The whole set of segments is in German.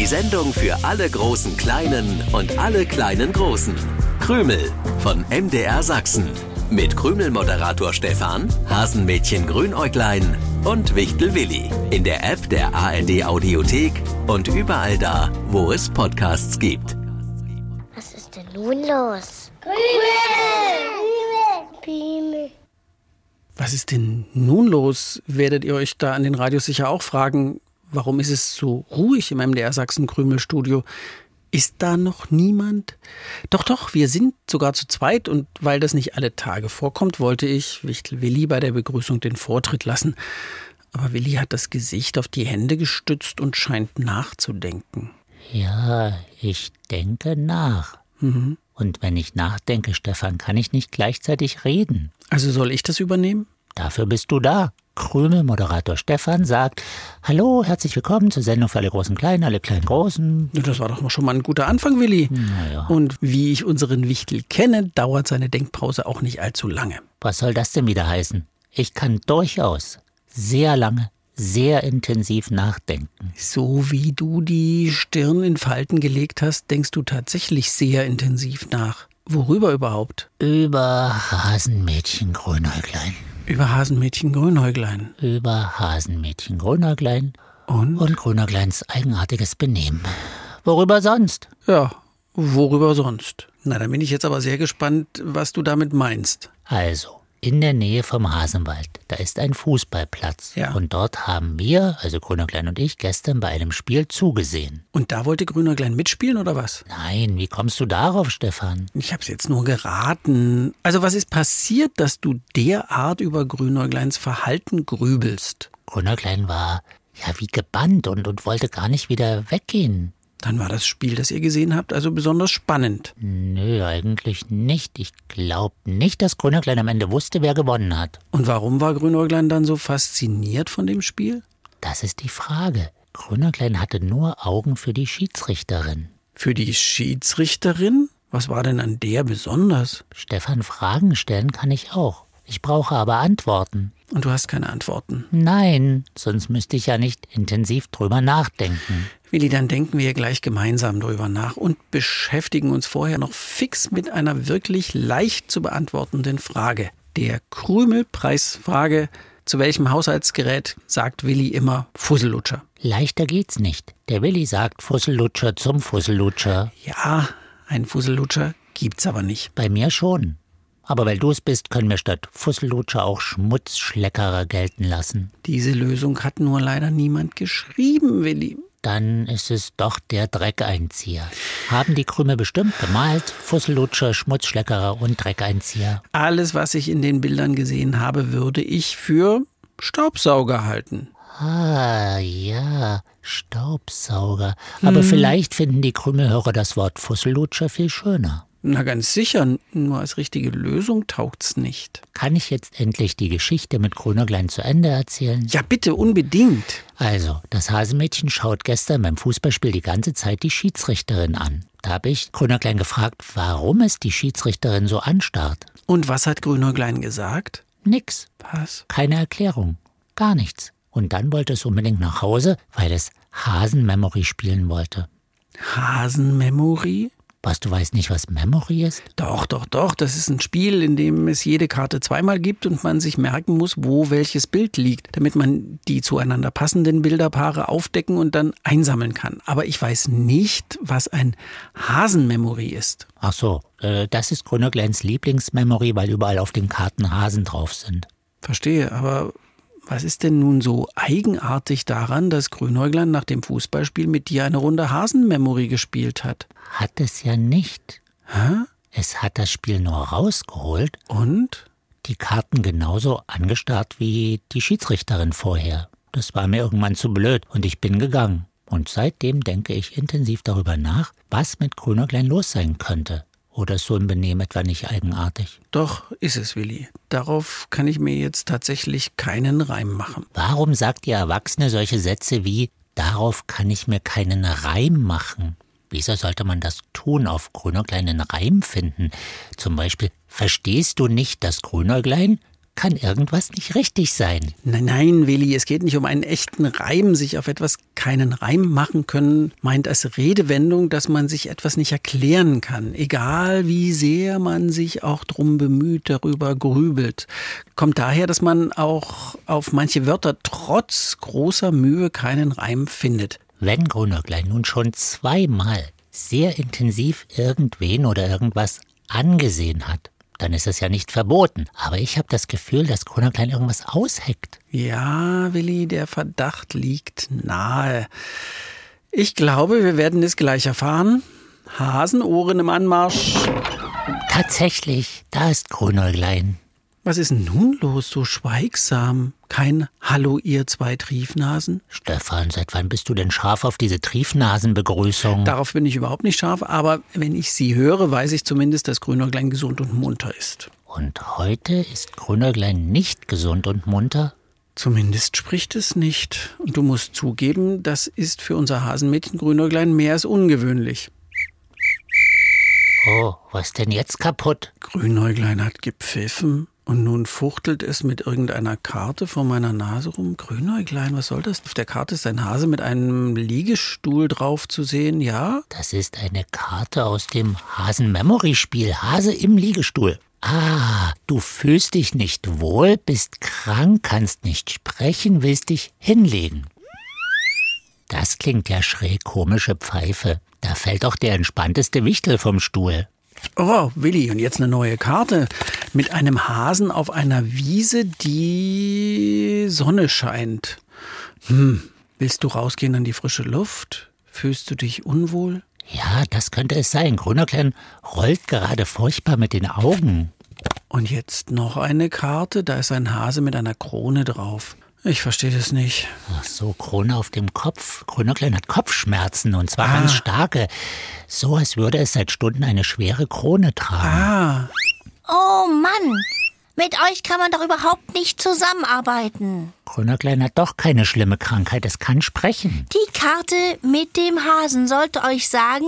Die Sendung für alle großen Kleinen und alle kleinen Großen. Krümel von MDR Sachsen. Mit Krümel-Moderator Stefan, Hasenmädchen Grünäuglein und Wichtel Willi. In der App der ARD Audiothek und überall da, wo es Podcasts gibt. Was ist denn nun los? Krümel! Krümel! Was ist denn nun los? Werdet ihr euch da an den Radios sicher auch fragen, warum ist es so ruhig im MDR Sachsen Krümel Studio? Ist da noch niemand? Doch, doch, wir sind sogar zu zweit und weil das nicht alle Tage vorkommt, wollte ich Wichtel Willi bei der Begrüßung den Vortritt lassen. Aber Willi hat das Gesicht auf die Hände gestützt und scheint nachzudenken. Ja, ich denke nach. Mhm. Und wenn ich nachdenke, Stefan, kann ich nicht gleichzeitig reden. Also soll ich das übernehmen? Dafür bist du da. Krümel-Moderator Stefan sagt: Hallo, herzlich willkommen zur Sendung für alle Großen Kleinen, alle kleinen Großen. Das war doch schon mal ein guter Anfang, Willi. Naja. Und wie ich unseren Wichtel kenne, dauert seine Denkpause auch nicht allzu lange. Was soll das denn wieder heißen? Ich kann durchaus sehr lange, sehr intensiv nachdenken. So wie du die Stirn in Falten gelegt hast, denkst du tatsächlich sehr intensiv nach. Worüber überhaupt? Über Hasenmädchen Grünäuglein. Über Hasenmädchen Grünäuglein. Über Hasenmädchen Grünäuglein. Und? Und Grünäugleins eigenartiges Benehmen. Worüber sonst? Ja, worüber sonst? Na, dann bin ich jetzt aber sehr gespannt, was du damit meinst. Also, in der Nähe vom Hasenwald. Da ist ein Fußballplatz. Ja. Und dort haben wir, also Grüner Klein und ich, gestern bei einem Spiel zugesehen. Und da wollte Grüner Klein mitspielen oder was? Nein, wie kommst du darauf, Stefan? Ich hab's jetzt nur geraten. Also was ist passiert, dass du derart über Grüner Kleins Verhalten grübelst? Grüner Klein war ja wie gebannt und, und wollte gar nicht wieder weggehen. Dann war das Spiel, das ihr gesehen habt, also besonders spannend. Nö, eigentlich nicht. Ich glaube nicht, dass Grünäuglein am Ende wusste, wer gewonnen hat. Und warum war Grünäuglein dann so fasziniert von dem Spiel? Das ist die Frage. Grünäuglein hatte nur Augen für die Schiedsrichterin. Für die Schiedsrichterin? Was war denn an der besonders? Stefan, Fragen stellen kann ich auch. Ich brauche aber Antworten. Und du hast keine Antworten? Nein, sonst müsste ich ja nicht intensiv drüber nachdenken. Willi, dann denken wir gleich gemeinsam drüber nach und beschäftigen uns vorher noch fix mit einer wirklich leicht zu beantwortenden Frage. Der Krümelpreisfrage. Zu welchem Haushaltsgerät sagt Willi immer Fussellutscher? Leichter geht's nicht. Der Willi sagt Fussellutscher zum Fussellutscher. Ja, ein Fussellutscher gibt's aber nicht. Bei mir schon. Aber weil du es bist, können wir statt Fussellutscher auch Schmutzschleckerer gelten lassen. Diese Lösung hat nur leider niemand geschrieben, Willi. Dann ist es doch der Dreckeinzieher. Haben die Krümel bestimmt gemalt? Fussellutscher, Schmutzschleckerer und Dreckeinzieher. Alles, was ich in den Bildern gesehen habe, würde ich für Staubsauger halten. Ah, ja, Staubsauger. Aber hm. vielleicht finden die Krümelhörer das Wort Fussellutscher viel schöner. Na ganz sicher, nur als richtige Lösung taucht's nicht. Kann ich jetzt endlich die Geschichte mit Grünerglein zu Ende erzählen? Ja, bitte, unbedingt. Also, das Hasenmädchen schaut gestern beim Fußballspiel die ganze Zeit die Schiedsrichterin an. Da habe ich Grünerglein gefragt, warum es die Schiedsrichterin so anstarrt. Und was hat Grünerglein gesagt? Nix. Was? Keine Erklärung. Gar nichts. Und dann wollte es unbedingt nach Hause, weil es Hasenmemory spielen wollte. Hasenmemory? Was, du weißt nicht, was Memory ist? Doch, doch, doch. Das ist ein Spiel, in dem es jede Karte zweimal gibt und man sich merken muss, wo welches Bild liegt, damit man die zueinander passenden Bilderpaare aufdecken und dann einsammeln kann. Aber ich weiß nicht, was ein Hasenmemory ist. Ach so, äh, das ist Grünergleins Lieblingsmemory, weil überall auf den Karten Hasen drauf sind. Verstehe, aber was ist denn nun so eigenartig daran, dass Grünäuglein nach dem Fußballspiel mit dir eine Runde Hasenmemory gespielt hat? Hat es ja nicht. Hä? Es hat das Spiel nur rausgeholt. Und? Die Karten genauso angestarrt wie die Schiedsrichterin vorher. Das war mir irgendwann zu blöd und ich bin gegangen. Und seitdem denke ich intensiv darüber nach, was mit Grünäuglein los sein könnte. Oder ist so ein Benehmen etwa nicht eigenartig? Doch, ist es, Willi. Darauf kann ich mir jetzt tatsächlich keinen Reim machen. Warum sagt ihr Erwachsene solche Sätze wie Darauf kann ich mir keinen Reim machen? Wieso sollte man das tun, auf Grünäuglein einen Reim finden? Zum Beispiel, verstehst du nicht das Grünäuglein? Kann irgendwas nicht richtig sein. Nein, nein, Willi, es geht nicht um einen echten Reim. Sich auf etwas keinen Reim machen können, meint als Redewendung, dass man sich etwas nicht erklären kann. Egal wie sehr man sich auch drum bemüht, darüber grübelt. Kommt daher, dass man auch auf manche Wörter trotz großer Mühe keinen Reim findet. Wenn Grunöcklein nun schon zweimal sehr intensiv irgendwen oder irgendwas angesehen hat, dann ist es ja nicht verboten. Aber ich habe das Gefühl, dass Grunöcklein irgendwas ausheckt. Ja, Willi, der Verdacht liegt nahe. Ich glaube, wir werden es gleich erfahren. Hasenohren im Anmarsch. Tatsächlich, da ist Grunäuglein. Was ist denn nun los, so schweigsam? Kein Hallo, ihr zwei Triefnasen? Stefan, seit wann bist du denn scharf auf diese Triefnasenbegrüßung? Darauf bin ich überhaupt nicht scharf, aber wenn ich sie höre, weiß ich zumindest, dass Grünäuglein gesund und munter ist. Und heute ist Grünäuglein nicht gesund und munter? Zumindest spricht es nicht. Und du musst zugeben, das ist für unser Hasenmädchen Grünäuglein mehr als ungewöhnlich. Oh, was denn jetzt kaputt? Grünäuglein hat gepfiffen und nun fuchtelt es mit irgendeiner Karte vor meiner Nase rum. Grünäuglein, was soll das? Auf der Karte ist ein Hase mit einem Liegestuhl drauf zu sehen, ja? Das ist eine Karte aus dem Hasen-Memory-Spiel Hase im Liegestuhl. Ah, du fühlst dich nicht wohl, bist krank, kannst nicht sprechen, willst dich hinlegen. Das klingt ja schräg komische Pfeife. Da fällt doch der entspannteste Wichtel vom Stuhl. Oh, Willi, und jetzt eine neue Karte mit einem Hasen auf einer Wiese, die Sonne scheint. Hm, willst du rausgehen an die frische Luft? Fühlst du dich unwohl? Ja, das könnte es sein. Grünerklein rollt gerade furchtbar mit den Augen. Und jetzt noch eine Karte, da ist ein Hase mit einer Krone drauf. Ich verstehe das nicht. Ach so, Krone auf dem Kopf. Grünerklein hat Kopfschmerzen und zwar Ah. ganz starke. So, als würde es seit Stunden eine schwere Krone tragen. Ah, Oh Mann, mit euch kann man doch überhaupt nicht zusammenarbeiten. Grünerklein hat doch keine schlimme Krankheit, es kann sprechen. Die Karte mit dem Hasen sollte euch sagen,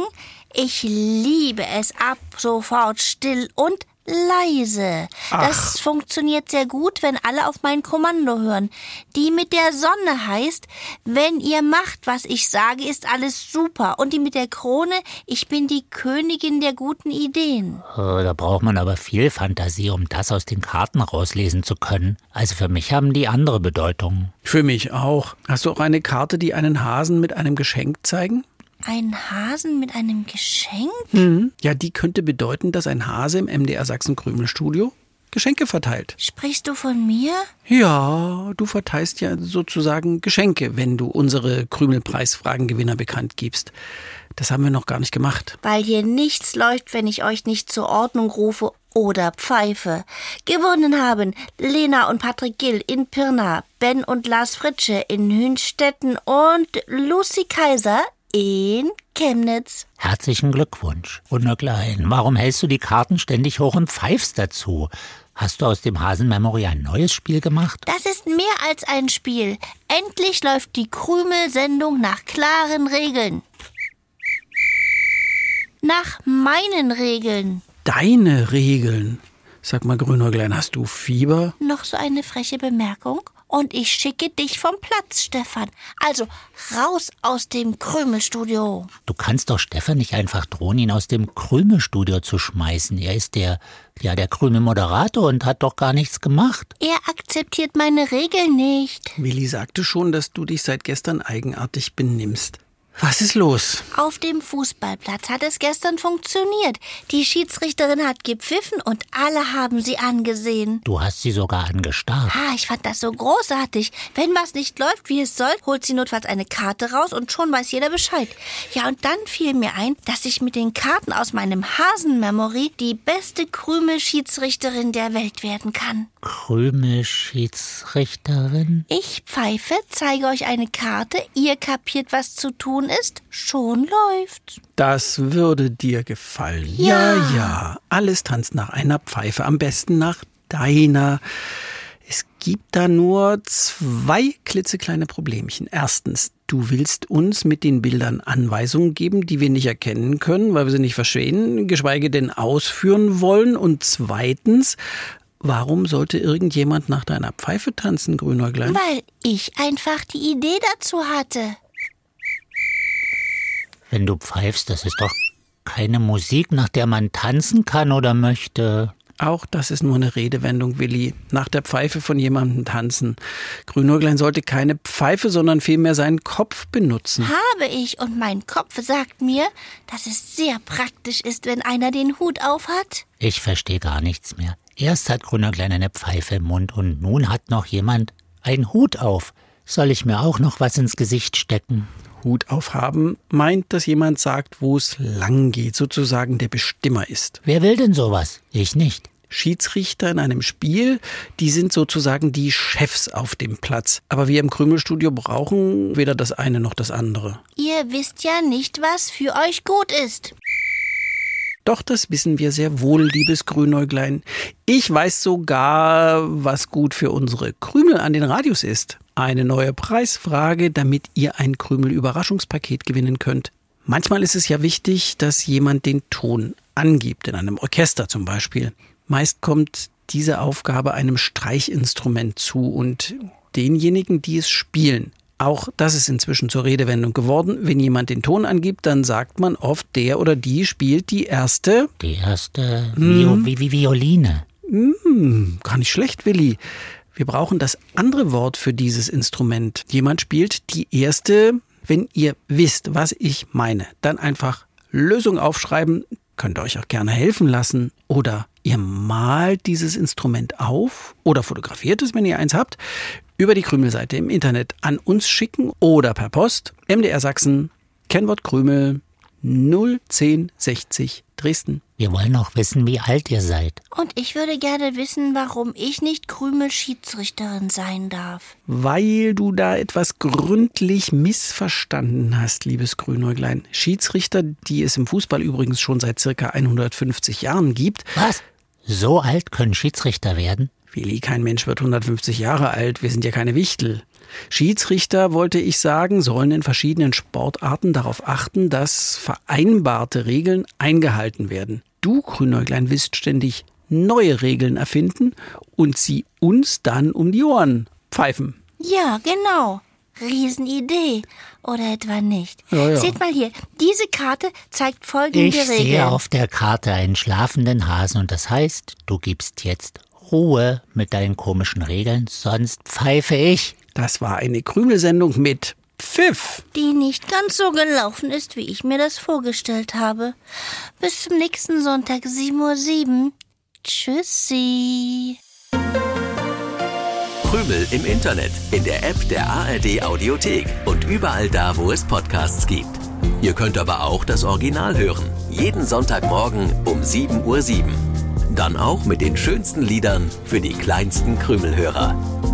ich liebe es ab sofort still und leise. Das funktioniert sehr gut, wenn alle auf mein Kommando hören. Die mit der Sonne heißt, wenn ihr macht, was ich sage, ist alles super. Und die mit der Krone, ich bin die Königin der guten Ideen. Oh, da braucht man aber viel Fantasie, um das aus den Karten rauslesen zu können. Also für mich haben die andere Bedeutung. für mich auch. Hast du auch eine Karte, die einen Hasen mit einem Geschenk zeigen? Ein Hasen mit einem Geschenk? Mhm. Ja, die könnte bedeuten, dass ein Hase im MDR Sachsen Krümelstudio Geschenke verteilt. Sprichst du von mir? Ja, du verteilst ja sozusagen Geschenke, wenn du unsere Krümelpreisfragengewinner bekannt gibst. Das haben wir noch gar nicht gemacht. Weil hier nichts läuft, wenn ich euch nicht zur Ordnung rufe oder pfeife. Gewonnen haben Lena und Patrick Gill in Pirna, Ben und Lars Fritsche in Hünstetten und Lucy Kaiser in Chemnitz. Herzlichen Glückwunsch. Wunderklein, warum hältst du die Karten ständig hoch und pfeifst dazu? Hast du aus dem Hasenmemory ein neues Spiel gemacht? Das ist mehr als ein Spiel. Endlich läuft die Krümel-Sendung nach klaren Regeln. Nach meinen Regeln. Deine Regeln. Sag mal, Grünäuglein, hast du Fieber? Noch so eine freche Bemerkung? Und ich schicke dich vom Platz, Stefan. Also raus aus dem Krümelstudio. Du kannst doch Stefan nicht einfach drohen, ihn aus dem Krümelstudio zu schmeißen. Er ist der, ja, der Krümel-Moderator und hat doch gar nichts gemacht. Er akzeptiert meine Regeln nicht. Willi sagte schon, dass du dich seit gestern eigenartig benimmst. Was ist los? Auf dem Fußballplatz hat es gestern funktioniert. Die Schiedsrichterin hat gepfiffen und alle haben sie angesehen. Du hast sie sogar angestarrt. Ah, ich fand das so großartig. Wenn was nicht läuft, wie es soll, holt sie notfalls eine Karte raus und schon weiß jeder Bescheid. Ja, und dann fiel mir ein, dass ich mit den Karten aus meinem Hasen-Memory die beste Krümel-Schiedsrichterin der Welt werden kann. Krümel-Schiedsrichterin? Ich pfeife, zeige euch eine Karte, ihr kapiert, was zu tun ist, schon läuft's. Das würde dir gefallen. Ja, ja. Alles tanzt nach einer Pfeife, am besten nach deiner. Es gibt da nur zwei klitzekleine Problemchen. Erstens, du willst uns mit den Bildern Anweisungen geben, die wir nicht erkennen können, weil wir sie nicht verstehen, geschweige denn ausführen wollen. Und zweitens, Warum sollte irgendjemand nach deiner Pfeife tanzen, Grünäuglein? Weil ich einfach die Idee dazu hatte. Wenn du pfeifst, das ist doch keine Musik, nach der man tanzen kann oder möchte. Auch das ist nur eine Redewendung, Willi. Nach der Pfeife von jemandem tanzen. Grünäuglein sollte keine Pfeife, sondern vielmehr seinen Kopf benutzen. Habe ich und mein Kopf sagt mir, dass es sehr praktisch ist, wenn einer den Hut aufhat. Ich verstehe gar nichts mehr. Erst hat Grünäuglein eine Pfeife im Mund und nun hat noch jemand einen Hut auf. Soll ich mir auch noch was ins Gesicht stecken? Hut aufhaben meint, dass jemand sagt, wo es lang geht, sozusagen der Bestimmer ist. Wer will denn sowas? Ich nicht. Schiedsrichter in einem Spiel, die sind sozusagen die Chefs auf dem Platz. Aber wir im Krümelstudio brauchen weder das eine noch das andere. Ihr wisst ja nicht, was für euch gut ist. Doch das wissen wir sehr wohl, liebes Grünäuglein. Ich weiß sogar, was gut für unsere Krümel an den Radios ist. Eine neue Preisfrage, damit ihr ein Krümel-Überraschungspaket gewinnen könnt. Manchmal ist es ja wichtig, dass jemand den Ton angibt, in einem Orchester zum Beispiel. Meist kommt diese Aufgabe einem Streichinstrument zu und denjenigen, die es spielen. Auch das ist inzwischen zur Redewendung geworden. Wenn jemand den Ton angibt, dann sagt man oft, der oder die spielt die erste. Die erste Vio Vi Vi Violine. Hm, gar nicht schlecht, Willi. Wir brauchen das andere Wort für dieses Instrument. Jemand spielt die erste. Wenn ihr wisst, was ich meine, dann einfach Lösung aufschreiben. Könnt ihr euch auch gerne helfen lassen. Oder ihr malt dieses Instrument auf oder fotografiert es, wenn ihr eins habt über die Krümelseite im Internet an uns schicken oder per Post MDR Sachsen, Kennwort Krümel 01060 Dresden. Wir wollen auch wissen, wie alt ihr seid. Und ich würde gerne wissen, warum ich nicht Krümel-Schiedsrichterin sein darf. Weil du da etwas gründlich missverstanden hast, liebes Grünäuglein. Schiedsrichter, die es im Fußball übrigens schon seit circa 150 Jahren gibt. Was? So alt können Schiedsrichter werden? Willi, kein Mensch wird 150 Jahre alt, wir sind ja keine Wichtel. Schiedsrichter, wollte ich sagen, sollen in verschiedenen Sportarten darauf achten, dass vereinbarte Regeln eingehalten werden. Du, Grünäuglein, willst ständig neue Regeln erfinden und sie uns dann um die Ohren pfeifen. Ja, genau. Riesenidee. Oder etwa nicht? Ja, ja. Seht mal hier, diese Karte zeigt folgende Ich Regeln. sehe auf der Karte einen schlafenden Hasen und das heißt, du gibst jetzt Ruhe mit deinen komischen Regeln, sonst pfeife ich. Das war eine Krümelsendung mit Pfiff. die nicht ganz so gelaufen ist, wie ich mir das vorgestellt habe. Bis zum nächsten Sonntag, 7.07 Uhr. Tschüssi. Krümel im Internet, in der App der ARD Audiothek und überall da, wo es Podcasts gibt. Ihr könnt aber auch das Original hören. Jeden Sonntagmorgen um 7.07 Uhr. Dann auch mit den schönsten Liedern für die kleinsten Krümelhörer.